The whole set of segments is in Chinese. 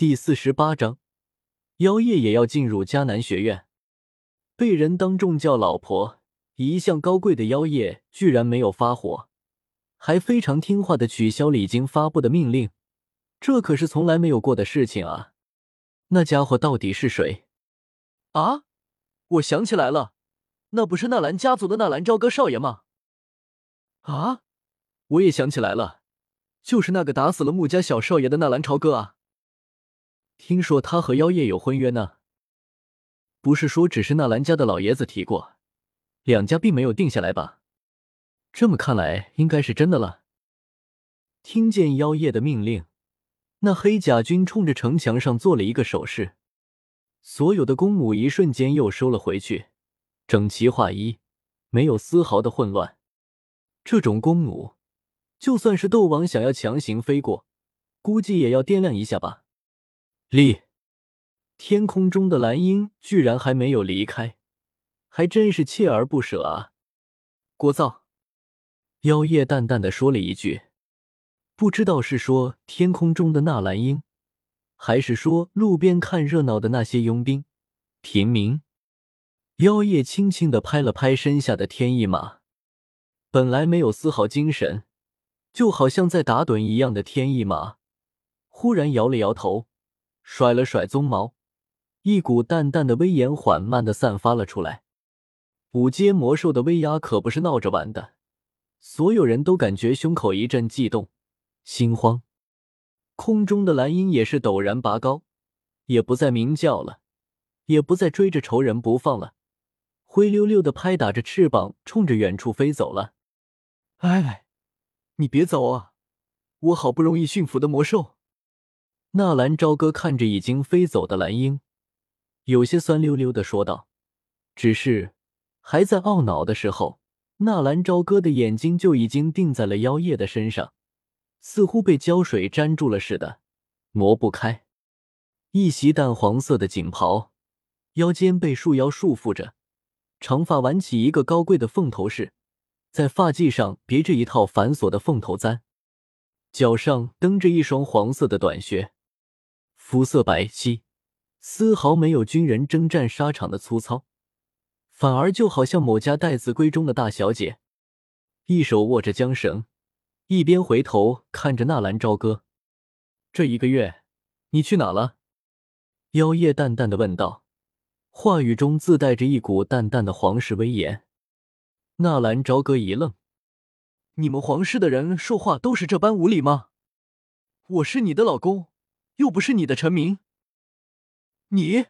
第四十八章，妖夜也要进入迦南学院，被人当众叫老婆，一向高贵的妖夜居然没有发火，还非常听话的取消了已经发布的命令，这可是从来没有过的事情啊！那家伙到底是谁？啊，我想起来了，那不是纳兰家族的纳兰朝歌少爷吗？啊，我也想起来了，就是那个打死了穆家小少爷的纳兰朝歌啊！听说他和妖夜有婚约呢，不是说只是纳兰家的老爷子提过，两家并没有定下来吧？这么看来，应该是真的了。听见妖夜的命令，那黑甲军冲着城墙上做了一个手势，所有的公母一瞬间又收了回去，整齐划一，没有丝毫的混乱。这种公母，就算是斗王想要强行飞过，估计也要掂量一下吧。立，天空中的蓝鹰居然还没有离开，还真是锲而不舍啊！聒噪，妖夜淡淡的说了一句，不知道是说天空中的那蓝鹰，还是说路边看热闹的那些佣兵、平民。妖夜轻轻的拍了拍身下的天翼马，本来没有丝毫精神，就好像在打盹一样的天翼马，忽然摇了摇头。甩了甩鬃毛，一股淡淡的威严缓慢的散发了出来。五阶魔兽的威压可不是闹着玩的，所有人都感觉胸口一阵悸动，心慌。空中的蓝鹰也是陡然拔高，也不再鸣叫了，也不再追着仇人不放了，灰溜溜的拍打着翅膀，冲着远处飞走了。哎，你别走啊！我好不容易驯服的魔兽。纳兰朝歌看着已经飞走的蓝鹰，有些酸溜溜的说道：“只是还在懊恼的时候，纳兰朝歌的眼睛就已经定在了妖夜的身上，似乎被胶水粘住了似的，挪不开。一袭淡黄色的锦袍，腰间被束腰束缚着，长发挽起一个高贵的凤头饰，在发髻上别着一套繁琐的凤头簪，脚上蹬着一双黄色的短靴。”肤色白皙，丝毫没有军人征战沙场的粗糙，反而就好像某家待字闺中的大小姐。一手握着缰绳，一边回头看着纳兰朝歌。这一个月，你去哪了？妖夜淡淡的问道，话语中自带着一股淡淡的皇室威严。纳兰朝歌一愣：“你们皇室的人说话都是这般无礼吗？我是你的老公。”又不是你的臣民，你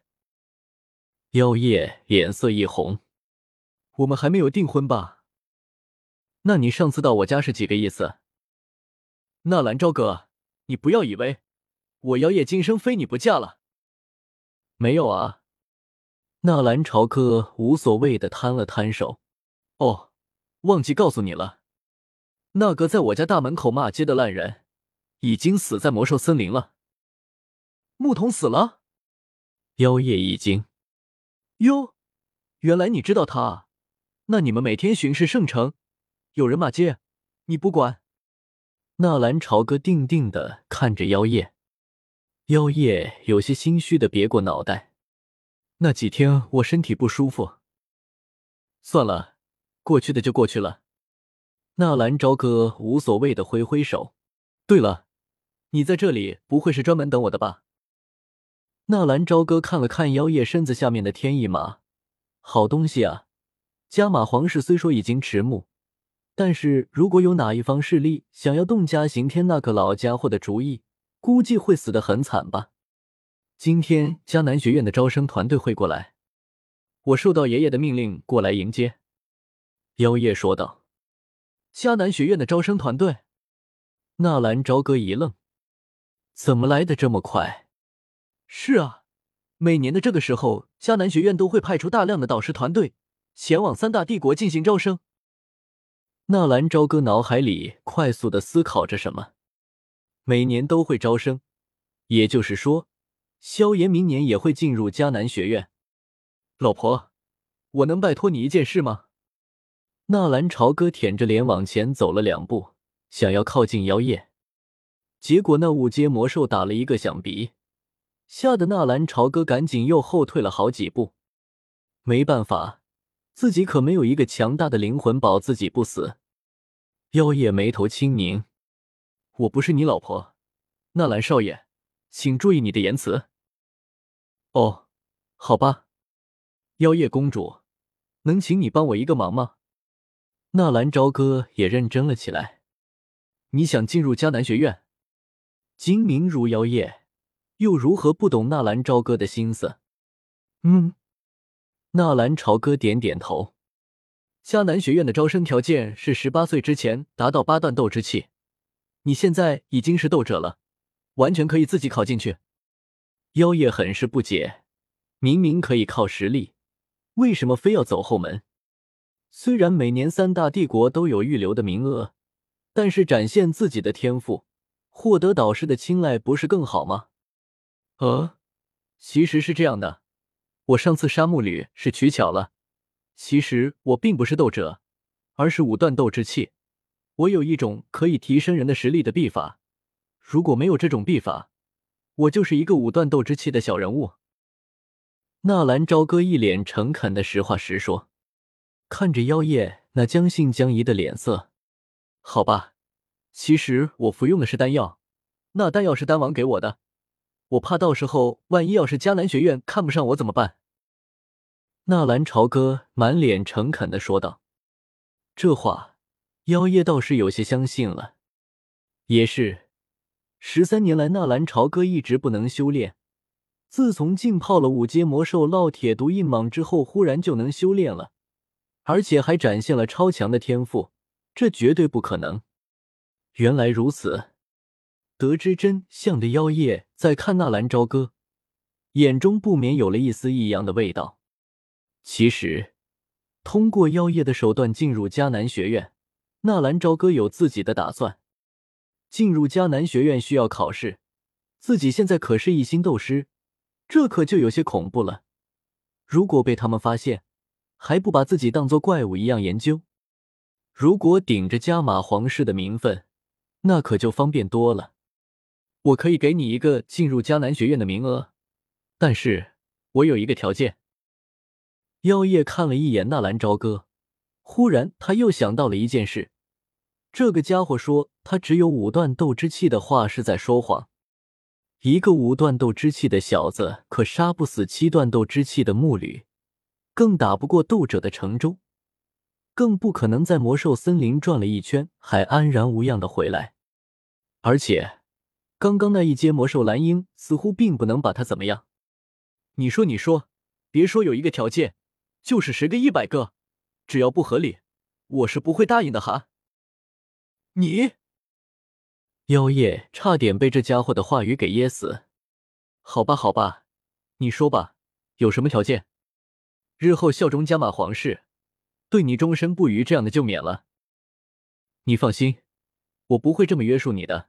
妖夜脸色一红。我们还没有订婚吧？那你上次到我家是几个意思？纳兰朝歌，你不要以为我妖夜今生非你不嫁了。没有啊。纳兰朝歌无所谓的摊了摊手。哦，忘记告诉你了，那个在我家大门口骂街的烂人，已经死在魔兽森林了。牧童死了，妖夜一惊。哟，原来你知道他啊？那你们每天巡视圣城，有人骂街，你不管？纳兰朝歌定定的看着妖夜，妖夜有些心虚的别过脑袋。那几天我身体不舒服，算了，过去的就过去了。纳兰朝歌无所谓的挥挥手。对了，你在这里不会是专门等我的吧？纳兰朝歌看了看妖夜身子下面的天意马，好东西啊！加玛皇室虽说已经迟暮，但是如果有哪一方势力想要动加刑天那个老家伙的主意，估计会死得很惨吧。今天迦南学院的招生团队会过来，我受到爷爷的命令过来迎接。妖夜说道：“迦南学院的招生团队？”纳兰朝歌一愣：“怎么来的这么快？”是啊，每年的这个时候，迦南学院都会派出大量的导师团队前往三大帝国进行招生。纳兰朝歌脑海里快速的思考着什么。每年都会招生，也就是说，萧炎明年也会进入迦南学院。老婆，我能拜托你一件事吗？纳兰朝歌舔着脸往前走了两步，想要靠近妖夜，结果那五阶魔兽打了一个响鼻。吓得纳兰朝歌赶紧又后退了好几步。没办法，自己可没有一个强大的灵魂保自己不死。妖夜眉头轻凝：“我不是你老婆，纳兰少爷，请注意你的言辞。”哦，好吧。妖夜公主，能请你帮我一个忙吗？纳兰朝歌也认真了起来。你想进入迦南学院？精明如妖夜，又如何不懂纳兰朝歌的心思？嗯。纳兰朝歌点点头。迦南学院的招生条件是十八岁之前达到八段斗之气。你现在已经是斗者了，完全可以自己考进去。妖夜很是不解，明明可以靠实力，为什么非要走后门？虽然每年三大帝国都有预留的名额，但是展现自己的天赋，获得导师的青睐，不是更好吗？呃，其实是这样的。我上次杀木吕是取巧了，其实我并不是斗者，而是五段斗之气。我有一种可以提升人的实力的秘法，如果没有这种秘法，我就是一个五段斗之气的小人物。纳兰朝歌一脸诚恳的实话实说，看着妖夜那将信将疑的脸色，好吧，其实我服用的是丹药，那丹药是丹王给我的，我怕到时候万一要是迦南学院看不上我怎么办？纳兰朝歌满脸诚恳的说道：“这话，妖夜倒是有些相信了。也是，十三年来，纳兰朝歌一直不能修炼，自从浸泡了五阶魔兽烙铁毒印蟒之后，忽然就能修炼了，而且还展现了超强的天赋，这绝对不可能。原来如此。”得知真相的妖夜在看纳兰朝歌，眼中不免有了一丝异样的味道。其实，通过妖夜的手段进入迦南学院，纳兰朝歌有自己的打算。进入迦南学院需要考试，自己现在可是一星斗师，这可就有些恐怖了。如果被他们发现，还不把自己当做怪物一样研究？如果顶着加玛皇室的名分，那可就方便多了。我可以给你一个进入迦南学院的名额，但是我有一个条件。妖夜看了一眼纳兰朝歌，忽然他又想到了一件事：这个家伙说他只有五段斗之气的话是在说谎。一个五段斗之气的小子，可杀不死七段斗之气的木吕，更打不过斗者的程舟，更不可能在魔兽森林转了一圈还安然无恙的回来。而且，刚刚那一阶魔兽蓝鹰似乎并不能把他怎么样。你说，你说，别说有一个条件。就是十个一百个，只要不合理，我是不会答应的哈。你，妖夜差点被这家伙的话语给噎死。好吧，好吧，你说吧，有什么条件？日后效忠加玛皇室，对你终身不渝，这样的就免了。你放心，我不会这么约束你的。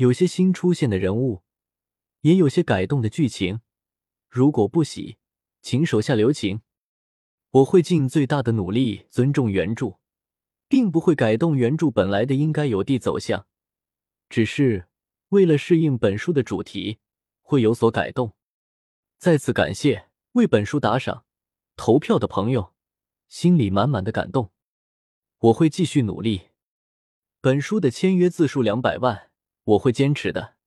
有些新出现的人物，也有些改动的剧情。如果不喜，请手下留情。我会尽最大的努力尊重原著，并不会改动原著本来的应该有的走向，只是为了适应本书的主题，会有所改动。再次感谢为本书打赏、投票的朋友，心里满满的感动。我会继续努力。本书的签约字数两百万，我会坚持的。